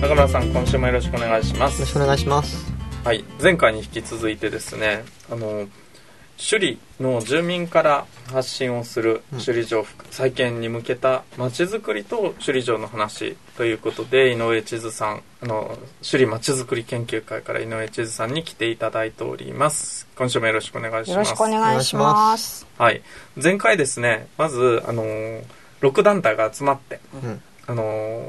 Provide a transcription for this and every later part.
中村さん今週もよろしくお願いします。よろしくお願いします。はい。前回に引き続いてですねあの首里の住民から発信をする首里城再建に向けたまちづくりと首里城の話ということで井上千鶴さんあの首里まちづくり研究会から井上千鶴さんに来ていただいております。今週もよろしくお願いします。よろしくお願いします。はい。前回ですねまずあの6団体が集まって、うん。あの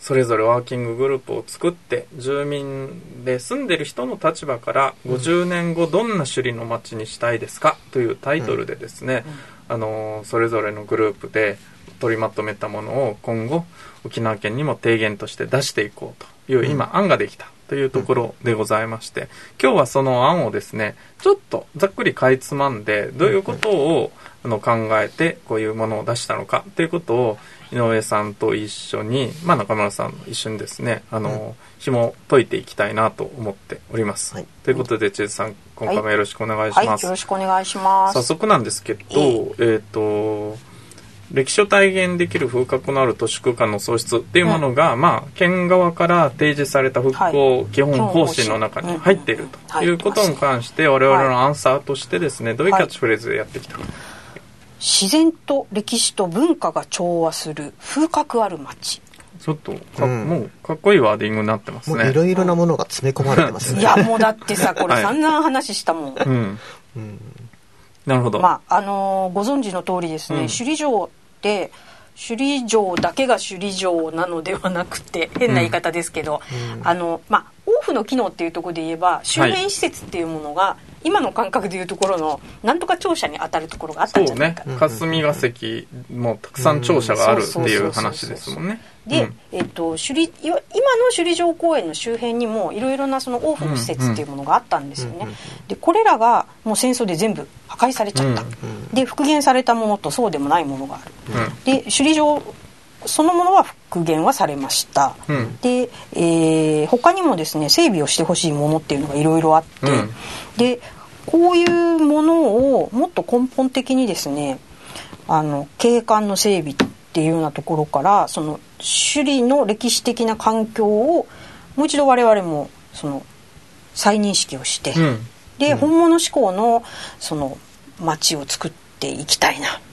それぞれワーキンググループを作って住民で住んでる人の立場から50年後どんな首里の町にしたいですか？というタイトルでですね、あのそれぞれのグループで取りまとめたものを今後沖縄県にも提言として出していこうという今、案ができたというところでございまして今日はその案をですねちょっとざっくりかいつまんでどういうことをあの考えてこういうものを出したのかということを井上さんと一緒に、まあ、中村さん一緒にですねあの、紐解いていきたいなと思っております、はい。ということでチェズさん今回もよろしくお願いしはいます、よろしくお願いします。早速なんですけど、えっ、と、歴史を体現できる風格のある都市空間の創出っていうものが、まあ、県側から提示された復興基本方針の中に入っているということに関して、我々のアンサーとしてですね、どういうキャッチフレーズでやってきたか。自然と歴史と文化が調和する風格ある街。ちょっとか、うん。もうかっこいいワーディングになってますね。もういろいろなものが詰め込まれてますね。いやもうだってさ これはい。散々話したもん、うん。うん。なるほど。まああのーご存知の通りですね、うん。首里城って首里城だけが首里城なのではなくて変な言い方ですけど、うん。あのまあ王府の機能っていうところで言えば周辺施設っていうものが、今の感覚でいうところのなんとか庁舎に当たるところがあったそうんじゃないか、ね。霞が関もたくさん庁舎があるっていう話ですもんね。で、うん。えっと、首里いわ今の首里城公園の周辺にもいろいろなその王府の施設っていうものがあったんですよね、うんうんでこれらがもう戦争で全部破壊されちゃった、うん。で復元されたものとそうでもないものがある。うん。で首里城そのものは復元はされました、うんで、えー他にもですね整備をしてほしいものっていうのがいろいろあって、うんでこういうものをもっと根本的にですねあの景観の整備っていうようなところからその首里の歴史的な環境をもう一度我々もその再認識をして、うん。で本物志向のその街を作っていきたいなうん。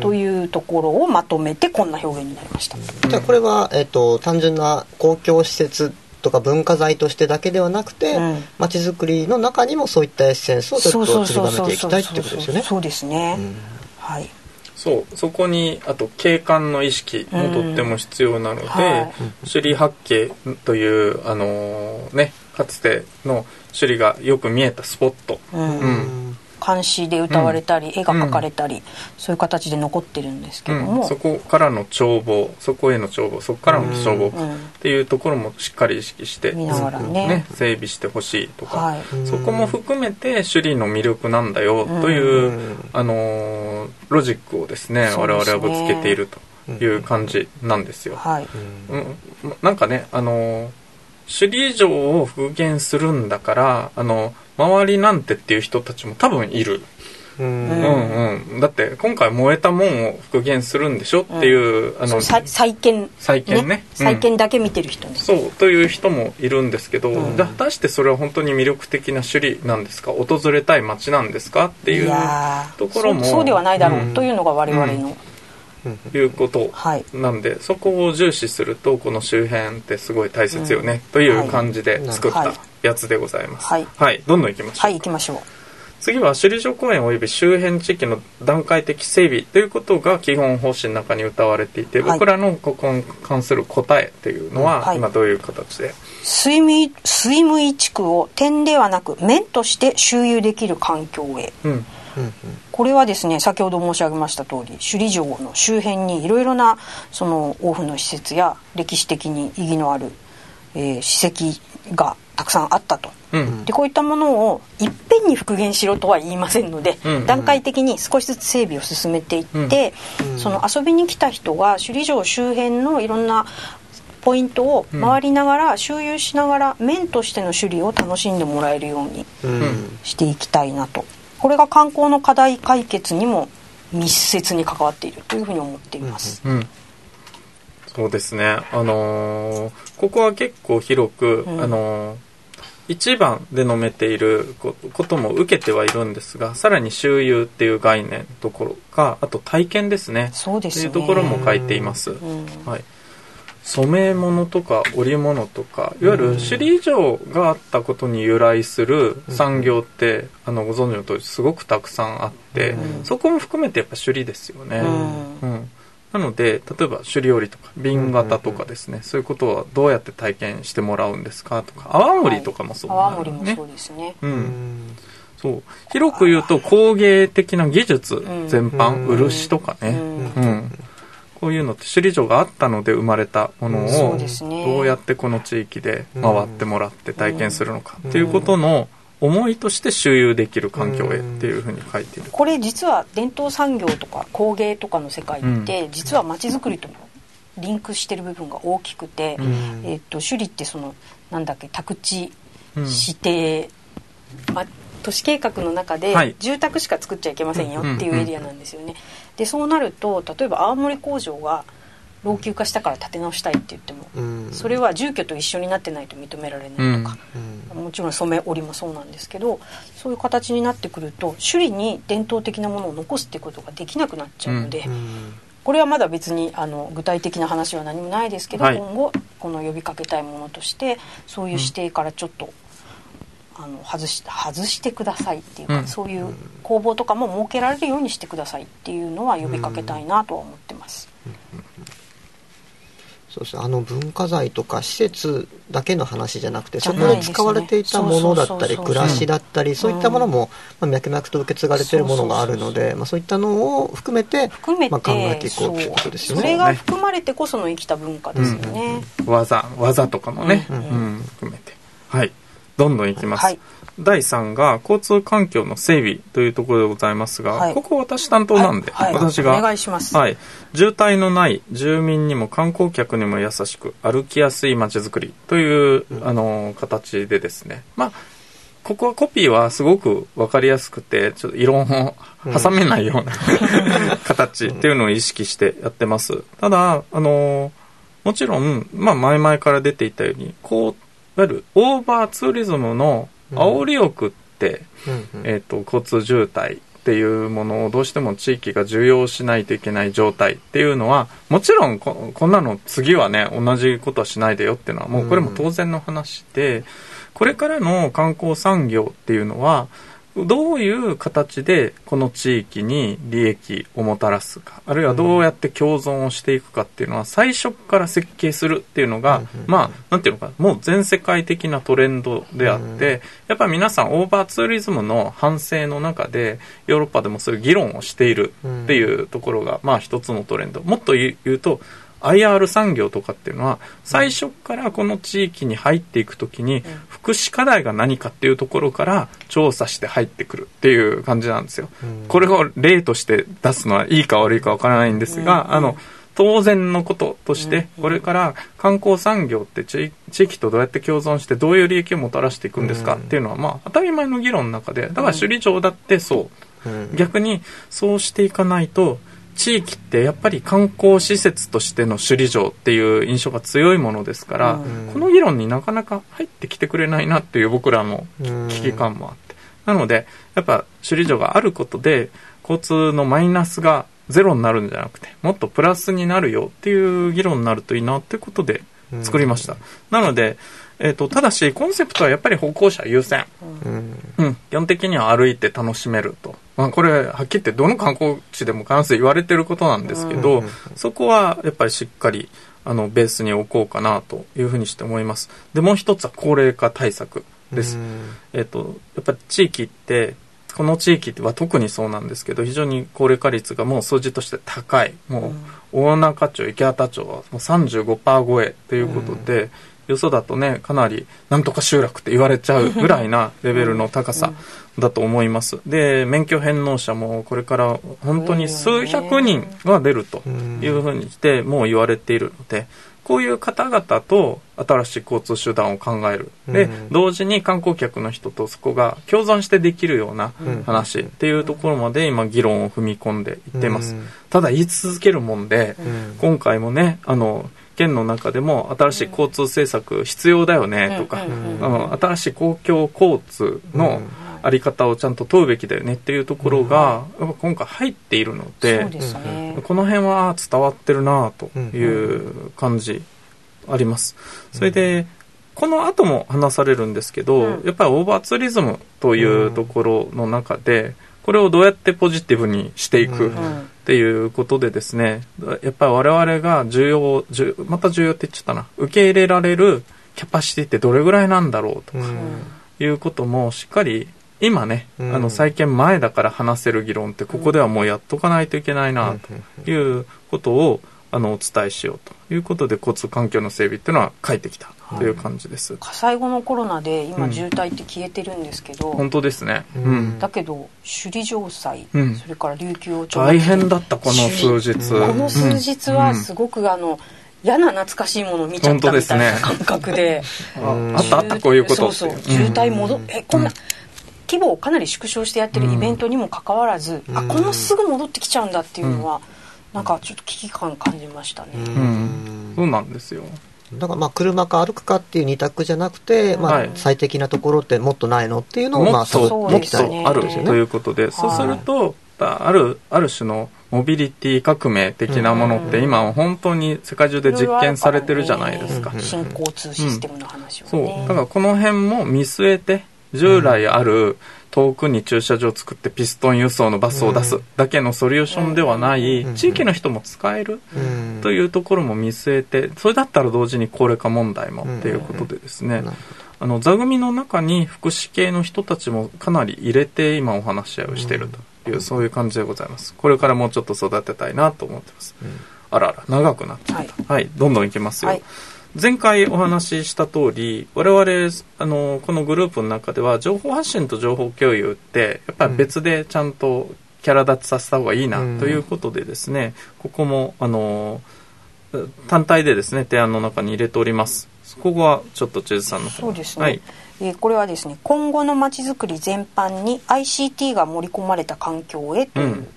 というところをまとめてこんな表現になりました。じゃあこれは、えっと単純な公共施設とか文化財としてだけではなくてうん。街、づくりの中にもそういったエッセンスをちょっと散りばめていきたいってことですよね。そうですね。うん。はい。そうそこにあと景観の意識もとっても必要なので、はい。首里八景というあのーねかつての首里がよく見えたスポット、うん。うん漢詩で歌われたり、絵が描かれたり、そういう形で残ってるんですけども、うん。そこからの眺望そこへの眺望そこからの眺望うん。っていうところもしっかり意識して、見ながらね。整備してほしいとか、はい。そこも含めて首里の魅力なんだよという、うんあのーロジックをですね我々はぶつけているという感じなんですよ。はい。うん、なんかね、あの、首里城を復元するんだから、あの、周りなんてっていう人たちも多分いる。うん。うんうん。だって、今回燃えたもんを復元するんでしょっていう、あの、再再建。再建ね。うん。再建だけ見てる人ね。そう、という人もいるんですけど、うん。果たしてそれは本当に魅力的な首里なんですか？訪れたい街なんですかっていう、ところもそうそうではないだろう、うん。というのが我々の、いうことはい。なんでそこを重視するとこの周辺ってすごい大切よね、という感じで作った。はいやつでございます。はい。どんどんいきましょう、はい、行きましょう。次は首里城公園及び周辺地域の段階的整備ということが基本方針の中に歌われていて、はい。僕らのここに関する答えというのは、はい。今どういう形で？水務水務井地区を点ではなく面として周遊できる環境へ。うん。うんこれはですね先ほど申し上げました通り首里城の周辺にいろいろなその王府の施設や歴史的に意義のあるえー史跡がたくさんあったと。うん。でこういったものをいっぺんに復元しろとは言いませんので、うんうん段階的に少しずつ整備を進めていって、その遊びに来た人が首里城周辺のいろんなポイントを回りながら、周遊しながら面としての首里を楽しんでもらえるようにうん。していきたいなと。これが観光の課題解決にも密接に関わっているというふうに思っています。うんそうですね。あのーここは結構広く、うん。あのー一番で飲めているこことも受けてはいるんですがさらに周遊っていう概念のところかあと体験ですね。そうですね。というところも書いています、うん。はい、染め物とか織物とかいわゆる首里城があったことに由来する産業って、あのご存知の通りすごくたくさんあって、うん。そこも含めてやっぱ首里ですよね、うん。うんなので例えば首里織とか瓶型とかですね、そういうことはどうやって体験してもらうんですかとか泡盛とかもそう泡なるね。盛もそうですね。う、うん。んそう。広く言うと工芸的な技術全般、うん。漆とかね、うん。うん、こういうのって首里城があったので生まれたものそうをですね。どうやってこの地域で回ってもらって体験するのかっていうことの思いとして周遊できる環境へっていうふうに書いている。これ実は伝統産業とか工芸とかの世界って、実は街づくりともリンクしてる部分が大きくて、うんえっと首里ってそのなんだっけ宅地うん指定、ま都市計画の中ではい住宅しか作っちゃいけませんよっていうエリアなんですよね。でそうなると例えば青森工場が老朽化したから建て直したいって言っても、うん。それは住居と一緒になってないと認められないとか、うん。もちろん染め織りもそうなんですけどそういう形になってくると首里に伝統的なものを残すってことができなくなっちゃうので、うん。これはまだ別にあの具体的な話は何もないですけど、はい。今後この呼びかけたいものとしてそういう指定からちょっと、あの外し外してくださいっていうか、うん。そういう工房とかも設けられるようにしてくださいっていうのは呼びかけたいなとは思ってます。そうですね。あの文化財とか施設だけの話じゃなくてじそこで使われていたものだったりそうそうそう。そう暮らしだったりそういったものも、まあ、脈々と受け継がれているものがあるのでまあそういったのを含めて含めて、まあ、考えていこうということですよね。それが含まれてこその生きた文化ですよね。技技とかもね、ううんん。含めて。はい。どんどんいきます、はい第3が交通環境の整備というところでございますが、はい。ここ私担当なんで、はい。はい。私がお願いします。はい、渋滞のない住民にも観光客にも優しく歩きやすい街づくりという、あの形でですね。まあここはコピーはすごく分かりやすくてちょっと異論を挟めないような、形っていうのを意識してやってます。ただあのもちろん、まあ、前々から出ていたようにこういわゆるオーバーツーリズムの煽り欲って、えー、と交通渋滞っていうものをどうしても地域が受容しないといけない状態っていうのはもちろんここんなの次はね同じことはしないでよっていうのはもうこれも当然の話で、これからの観光産業っていうのはどういう形でこの地域に利益をもたらすかあるいはどうやって共存をしていくかっていうのは最初から設計するっていうのが、まあなんていうのかなもう全世界的なトレンドであって、やっぱり皆さんオーバーツーリズムの反省の中でヨーロッパでもそういう議論をしているっていうところが、まあ一つのトレンド。もっと言うと IR 産業とかっていうのは最初からこの地域に入っていくときに福祉課題が何かっていうところから調査して入ってくるっていう感じなんですよ。これを例として出すのはいいか悪いかわからないんですが、あの当然のこととしてこれから観光産業って地地域とどうやって共存してどういう利益をもたらしていくんですかっていうのはまあ当たり前の議論の中でだから首里城だってそう。うん。逆にそうしていかないと地域ってやっぱり観光施設としての首里城っていう印象が強いものですから、うん。この議論になかなか入ってきてくれないなっていう僕らの危機感もあって、なのでやっぱ首里城があることで交通のマイナスがゼロになるんじゃなくてもっとプラスになるよっていう議論になるといいなっていうことで作りました、なので、えー、とただしコンセプトはやっぱり歩行者優先。うん。うん、基本的には歩いて楽しめると。まあ、これ、はっきり言って、どの観光地でも必ず言われてることなんですけど、うんそこはやっぱりしっかり、あの、ベースに置こうかなというふうにして思います。で、もう一つは高齢化対策です。えっ、と、やっぱり地域って、この地域は特にそうなんですけど、非常に高齢化率がもう数字として高い。もう、大中町、池畑町はもう35%超えということで、よそだとねかなりなんとか集落って言われちゃうぐらいなレベルの高さだと思います。で免許返納者もこれから本当に数百人が出るというふうにしてもう言われているのでこういう方々と新しい交通手段を考える。で、同時に観光客の人とそこが共存してできるような話っていうところまで今議論を踏み込んでいってます。ただ言い続けるもんで、今回もね、あの、県の中でも新しい交通政策必要だよねとか、あの新しい公共交通のあり方をちゃんと問うべきだよねっていうところが、やっぱ今回入っているので、ね、この辺は伝わってるなという感じあります。それで、この後も話されるんですけど、やっぱりオーバーツーリズムというところの中で、これをどうやってポジティブにしていくっていうことでですね、やっぱり我々が重要、また重要って言っちゃったな、受け入れられるキャパシティってどれぐらいなんだろうとか、いうこともしっかり今ね、あの再建前だから話せる議論ってここではもうやっとかないといけないなということをあのお伝えしようということで交通環境の整備っていうのは帰ってきたという感じです、火災後のコロナで今渋滞って消えてるんですけど、本当ですね、うん、だけど首里城西、うん。それから琉球王朝大変だったこの数日。この数日はすごくあの、嫌な懐かしいものを見ちゃったみたいな感覚でああったあったこういうことそうそう渋滞戻っ、えこんな、規模をかなり縮小してやってるイベントにもかかわらず、あこんなすぐ戻ってきちゃうんだっていうのは、なんかちょっと危機感感じましたね、うん、そうなんですよ。だからまあ車か歩くかっていう二択じゃなくて、まはい。あ、最適なところってもっとないのっていうのをまあもっとそうもっきたいね。あるということで、そうす。るとあるある種のモビリティ革命的なものって今本当に世界中で実験されてるじゃないですか。新交通システムの話をそう。ね、だからこの辺も見据えて従来ある遠くに駐車場を作ってピストン輸送のバスを出すだけのソリューションではない地域の人も使えるうん。というところも見据えてそれだったら同時に高齢化問題もっていうことでですね。あの座組の中に福祉系の人たちもかなり入れて今お話し合いをしているという、そういう感じでございます。これからもうちょっと育てたいなと思ってます、あらあら長くなっちゃった。はい、どんどんいきますよ、はい前回お話しした通り我々あのこのグループの中では情報発信と情報共有ってやっぱり別でちゃんとキャラ立ちさせた方がいいなうん。ということでですね、ここもあの単体でですね提案の中に入れております。ここはちょっとチェズさんの方。そうですね、はい。えーこれはですね今後のまちづくり全般に ICT が盛り込まれた環境へといううん。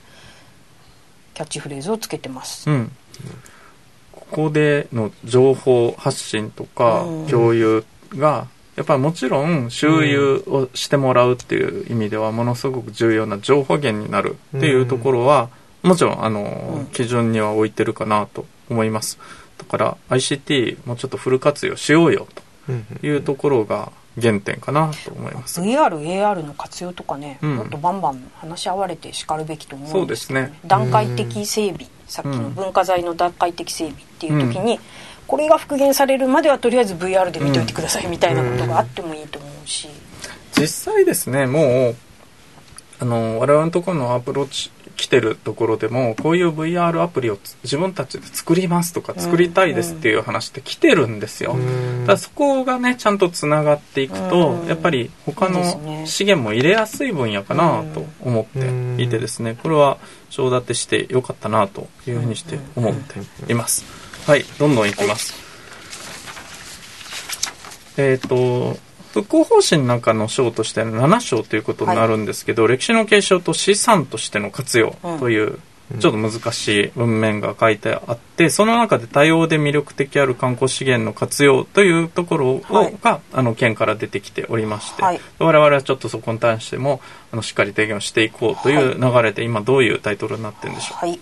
キャッチフレーズをつけてます、うん、ここでの情報発信とかうん。共有がやっぱりもちろん周遊をしてもらうっていう意味ではものすごく重要な情報源になるっていうところはもちろんあのうん。基準には置いてるかなと思います。だから ICT もうちょっとフル活用しようようんというところが原点かなと思います。VR、AR の活用とかね、うん。もっとバンバン話し合われてしかるべきと思そううんでですすけど、ね。段階的整備、さっきの文化財の段階的整備っていう時に、これが復元されるまではとりあえず VR で見といてくださいみたいなことがあってもいいと思うし、実際ですねもうあの我々のところのアプローチ来てるところでもこういう VR アプリをつ自分たちで作りますとか作りたいですっていう話って来てるんですよ、うん。ただそこがねちゃんとつながっていくと、うん。やっぱり他の資源も入れやすい分野かなと思っていてですねこれは承立てしてよかったなというふうにして思っています。はいどんどんいきます、えっ、と復興方針の中の章としての7章ということになるんですけど、歴史の継承と資産としての活用という、ちょっと難しい文面が書いてあって、その中で多様で魅力的ある観光資源の活用というところを、はい。が、あの、県から出てきておりまして、はい。我々はちょっとそこに対しても、あの、しっかり提言をしていこうという流れで、今どういうタイトルになってるんでしょはい、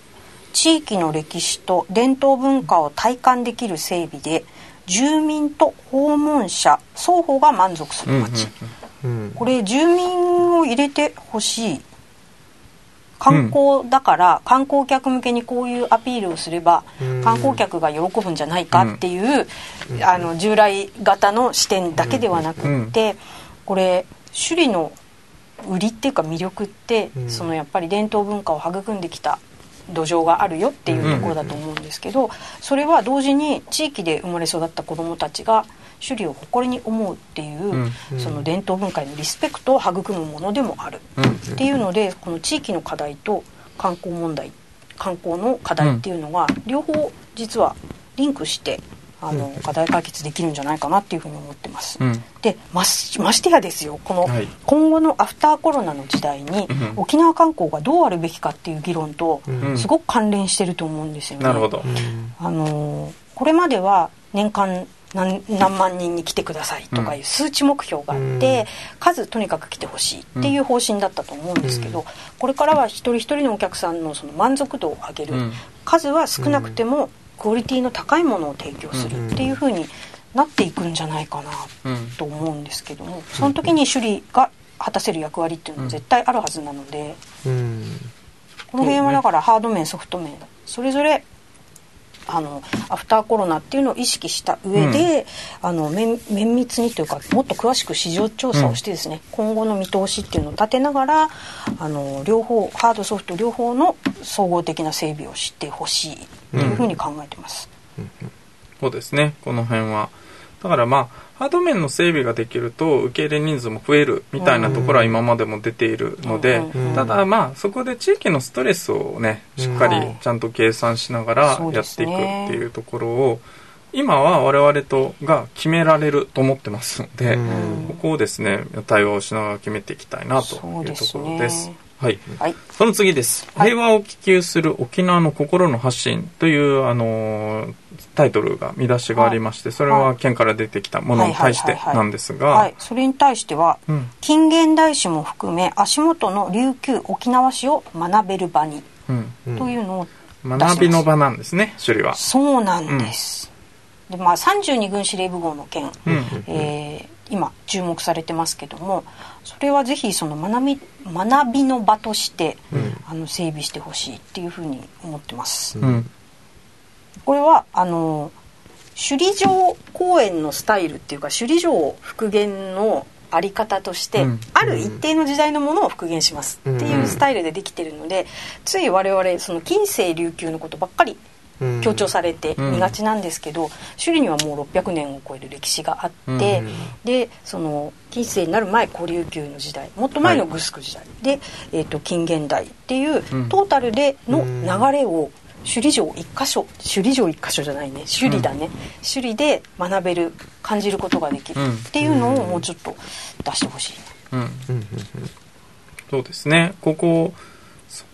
地域の歴史と伝統文化を体感できる整備で住民と訪問者双方が満足すう。うんうんる街、うん。これ住民を入れてほしい。観光だから観光客向けにこういうアピールをすればうん。観光客が喜ぶんじゃないかっていうあの従来型の視点だけではなくってこれ首里の売りっていうか魅力ってうん。そのやっぱり伝統文化を育んできた土壌があるよっていうところだと思うんですけどそれは同時に地域で生まれ育った子どもたちが首里を誇りに思うっていう、うんその伝統文化へのリスペクトを育むものでもある、うん。っていうのでこの地域の課題と観光問題観光の課題っていうのが両方実はリンクしてあの課題解決できるんじゃないかなっていうふうに思ってます。うん。でましましてやですよこのはい。今後のアフターコロナの時代にうん。沖縄観光がどうあるべきかっていう議論とうん。すごく関連してると思うんですよね。なるほど。あのーこれまでは年間何何万人に来てくださいとかいう数値目標があって、うん。数とにかく来てほしいっていう方針だったと思うんですけど、うん。これからは一人一人のお客さんのその満足度を上げる、うん。数は少なくてもクオリティの高いものを提供するっていうふうになっていくんじゃないかなうん。と思うんですけどもその時に首里が果たせる役割っていうのは絶対あるはずなので。うん。この辺はだからハード面ソフト面それぞれあのアフターコロナっていうのを意識した上で、あの綿綿密にというかもっと詳しく市場調査をしてですね、今後の見通しっていうのを立てながらあの両方ハードソフト両方の総合的な整備をしてほしいっていうふうに考えてます。そうですね。この辺は。だからまあハード面の整備ができると受け入れ人数も増えるみたいなところは今までも出ているので、ただまあそこで地域のストレスをねしっかりはい。ちゃんと計算しながらやっていくねっていうところを今は我々とが決められると思ってますので、うん。ここをですね対話をしながら決めていきたいなというところです。はい。はい、その次です。はい。平和を希求する沖縄の心の発信という、あのータイトルが、見出しがありまして、それははい。県から出てきたものに対してはいはいはい。はいなんですが、はい、それに対してはうん、近現代史も含め足元の琉球沖縄史を学べる場にうん。うん。というのを学びの場なんですね、首里は。そうなんです、でまあ32軍司令部号の件、うん。えー今注目されてますけどもそれはぜひその学び学びの場として、うん。あの整備してほしいっていうふうに思ってます、うん。これはあの首里城公園のスタイルっていうか首里城復元のあり方として、うん。ある一定の時代のものを復元しますっていうスタイルでできてるので、つい我々その近世琉球のことばっかりうん強調されて見がちなんですけど、首里にはもう600年を超える歴史があって、うん。でその近世になる前古琉球の時代もっと前のグスク時代、で、えー、と近現代っていううん。トータルでのうん。流れを首里城一箇所首里城一箇所じゃないね首里だね、首里で学べる感じることができるうん。っていうのをもうちょっと出してほしい、うん。うんうん。そうですね。ここ、そ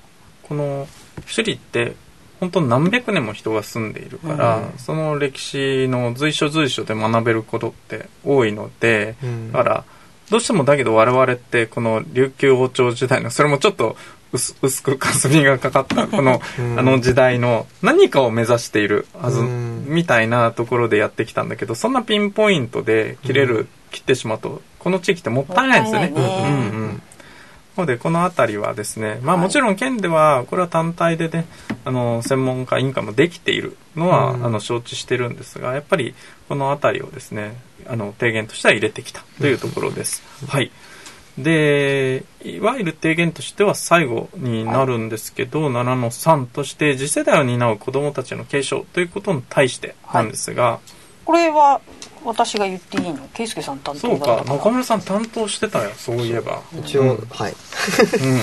この、首里って、本当何百年も人が住んでいるから、うん。その歴史の随所随所で学べることって多いので、うん。だから、どうしてもだけど我々ってこの琉球王朝時代の、それもちょっと薄薄く霞がかかった、この、うん。あの時代の何かを目指しているはず、うん。みたいなところでやってきたんだけど、そんなピンポイントで切れる、切ってしまうと、この地域ってもったいないですよね。もったいないね。うんうんなので、この辺りはですね、まあはい。もちろん県では、これは単体でね、あの、専門家委員会もできているのは、うん。あの、承知してるんですが、やっぱり、この辺りをですね、あの、提言としては入れてきたというところです。はい。で、いわゆる提言としては最後になるんですけど、7の3として、次世代を担う子供たちの継承ということに対してなんですが、これは私が言っていいの？圭介さん担当そうか、だったから中村さん担当してたよ、そういえば。一応、うんはい。うん。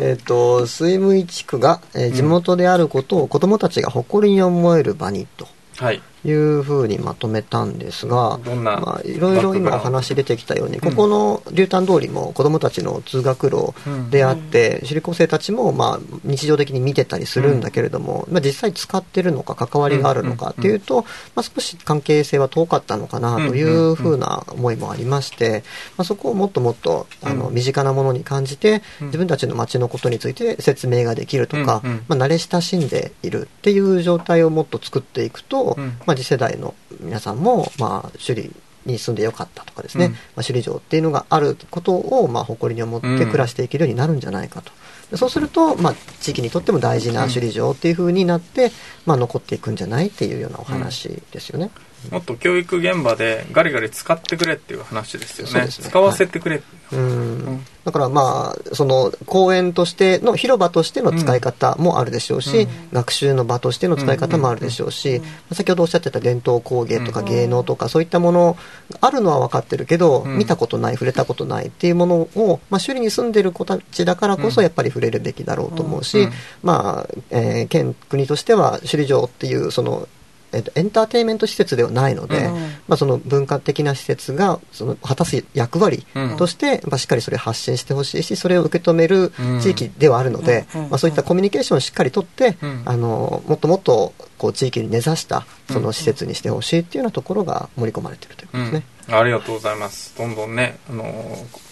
えっ、と、水務地区が、えー地元であることを子供たちが誇りに思える場にとはい。いうふうにまとめたんですが、まあ、いろいろ今お話出てきたように、ここの竜丹通りも子供たちの通学路であって、首里高生たちもまあ日常的に見てたりするんだけれども、まあ、実際使ってるのか関わりがあるのかっていうと、まあ、少し関係性は遠かったのかなというふうな思いもありまして、まあ、そこをもっともっとあのうん。身近なものに感じて、うん自分たちの街のことについて説明ができるとか、まあ、慣れ親しんでいるっていう状態をもっと作っていくと、うんまあ、次世代の皆さんも、まあ、首里に住んでよかったとかですね、うんまあ、首里城っていうのがあることを、まあ、誇りに思って暮らしていけるようになるんじゃないかと。でそうすると、まあ、地域にとっても大事な首里城っていう風になって、まあ、残っていくんじゃないっていうようなお話ですよね。もっと教育現場でガリガリ使ってくれっていう話ですよね。ね使わせてくれ。うんだからまあその公園としての広場としての使い方もあるでしょうし、うん。学習の場としての使い方もあるでしょうし、先ほどおっしゃってた伝統工芸とか芸能とかそういったものあるのは分かってるけど、うん。見たことない触れたことないっていうものを、まあ、首里に住んでる子たちだからこそやっぱり触れるべきだろうと思うし、うん。まあ、えー県国としては首里城っていうそのえっと、エンターテインメント施設ではないので、うんまあ、その文化的な施設がその果たす役割うん。として、まあ、しっかりそれを発信してほしいしそれを受け止める地域ではあるので、うんまあ、そういったコミュニケーションをしっかりとって、うん。あのもっともっとこう地域に根ざしたその施設にしてほしいっていうようなところが盛り込まれているということですね。うん、ありがとうございます。どんどんね、あのー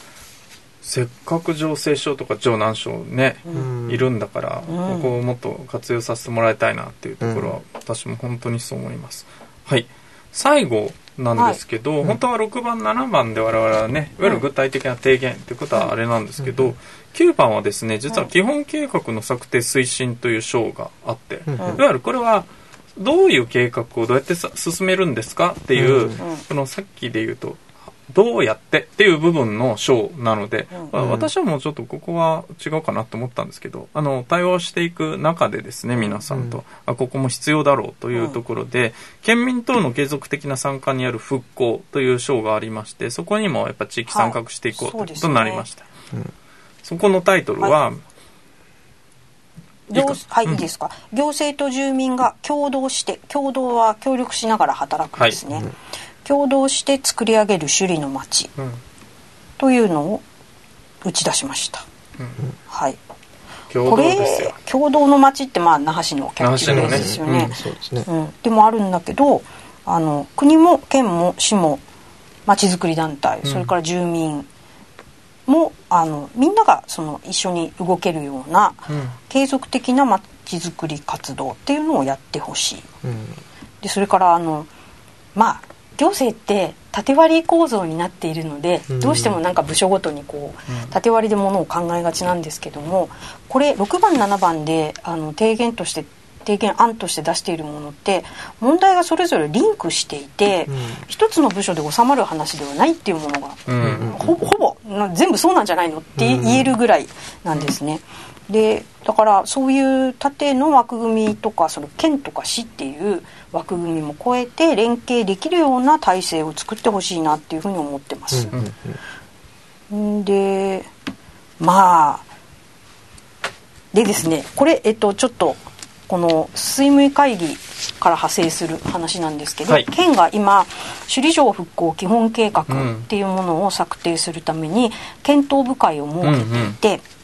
せっかく情勢省とか城南省ね、うん。いるんだから、うん。ここをもっと活用させてもらいたいなっていうところは、私も本当にそう思います。はい。最後なんですけど、本当は6番、7番で我々はね、いわゆる具体的な提言っていうことはあれなんですけど、9番はですね、実は基本計画の策定推進という章があって、うん。いわゆるこれは、どういう計画をどうやってさ進めるんですかっていう、うん。このさっきで言うと、どうやってっていう部分の章なので、うん。まあ私はもうちょっとここは違うかなと思ったんですけど、あの、対応していく中でですね、皆さんと、うんあここも必要だろうというところで、県民等の継続的な参加による復興という章がありまして、そこにもやっぱ地域参画していこうということになりました。うんそこのタイトルは、行い。いか？はい、うん。いいですか？行政と住民が共同して共同は協力しながら働くんですね、はい共同して作り上げる首里の町うん。というのを打ち出しました、うん。はい。共これ。共同の町ってまあ那覇市のキャッチフレーズですよね。うんそうですね。うん、でもあるんだけどあの国も県も市もまちづくり団体、うん。それから住民もあのみんながその一緒に動けるようなうん。継続的なまちづくり活動っていうのをやってほしい。うん。でそれからあのまあ行政って縦割り構造になっているので、うん。どうしてもなんか部署ごとにこうん。う縦割りでものを考えがちなんですけどもこれ6番7番であの提言として提言案として出しているものって問題がそれぞれリンクしていて、うん。一つの部署で収まる話ではないっていうものがうんほほぼな全部そうなんじゃないのって言えるぐらいなんですね。でだからそういう縦の枠組みとかその県とか市っていう枠組みも超えて連携できるような体制を作ってほしいなっていうふうに思ってます。んでまあでですねこれえっとちょっとこの水務会議から派生する話なんですけど、はい。県が今首里城復興基本計画っていうものを策定するために検討部会を設けていて、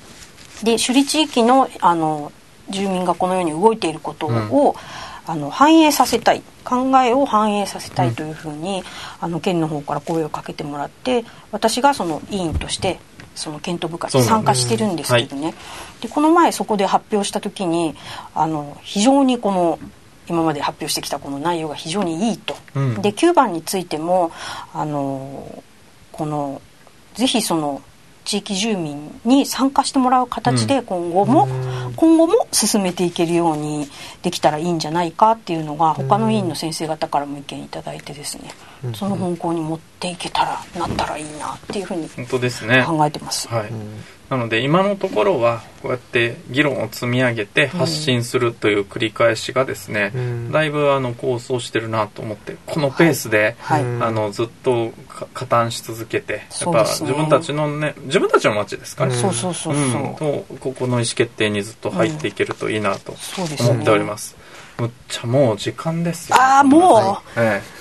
で首里地域のあの住民がこのように動いていることを、あの反映させたい。考えを反映させたいというふうに、あの県の方から声をかけてもらって私がその委員としてその検討部会に参加してるんですけどね、でこの前そこで発表した時にあの非常にこの今まで発表してきたこの内容が非常にいいと、うん。で9番についてもあのこのぜひその地域住民に参加してもらう形で今後も、今後も進めていけるようにできたらいいんじゃないかっていうのが他の委員の先生方からも意見いただいてですね、その方向に持っていけたらなったらいいなっていうふうに本当ですね。考えてます。はい。なので今のところはこうやって議論を積み上げて発信するという繰り返しがですね、うん。だいぶあの構想してるなと思ってこのペースで、はい。うんあのずっとか加担し続けてやっぱ自分たちのね自分たちの街ですから、うん。そうそうそうそう。うん。とここの意思決定にずっと入っていけるといいなと思っております。むっちゃもう時間ですよ。ああもう、ええ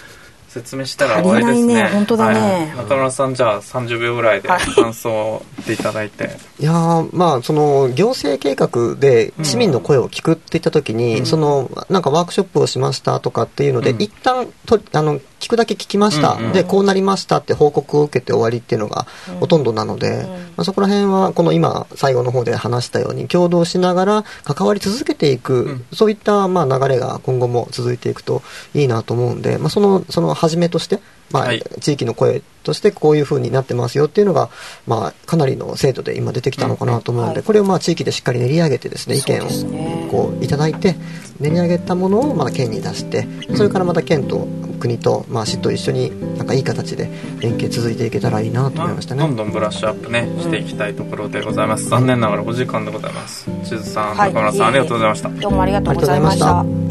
説明したら終わりですね。足りないね。本当だね。はい。中村さんじゃあ30秒ぐらいではい。感想を言っていただいて。いやーまあその行政計画で市民の声を聞くっていった時に、うん。そのなんかワークショップをしましたとかっていうので、うん。一旦とあの聞くだけ聞きました、うんうん。でこうなりましたって報告を受けて終わりっていうのがほとんどなので、まあ、そこら辺はこの今最後の方で話したように共同しながら関わり続けていく、うん。そういったまあ流れが今後も続いていくといいなと思うんで、まあ、そのその始めとして、まあはい。地域の声としてこういうふうになってますよっていうのが、まあ、かなりの精度で今出てきたのかなと思うので、うんはい。これをまあ地域でしっかり練り上げてですね意見をこういただいて練り上げたものをまあ県に出してそれからまた県と国と、まあ、市と一緒になんかいい形で連携続いていけたらいいなと思いましたね、どんどんブラッシュアップねしていきたいところでございます、残念ながらお時間でございます。地図さん、はい。中村さんありがとうございました。どうもありがとうございましありがとうございましたた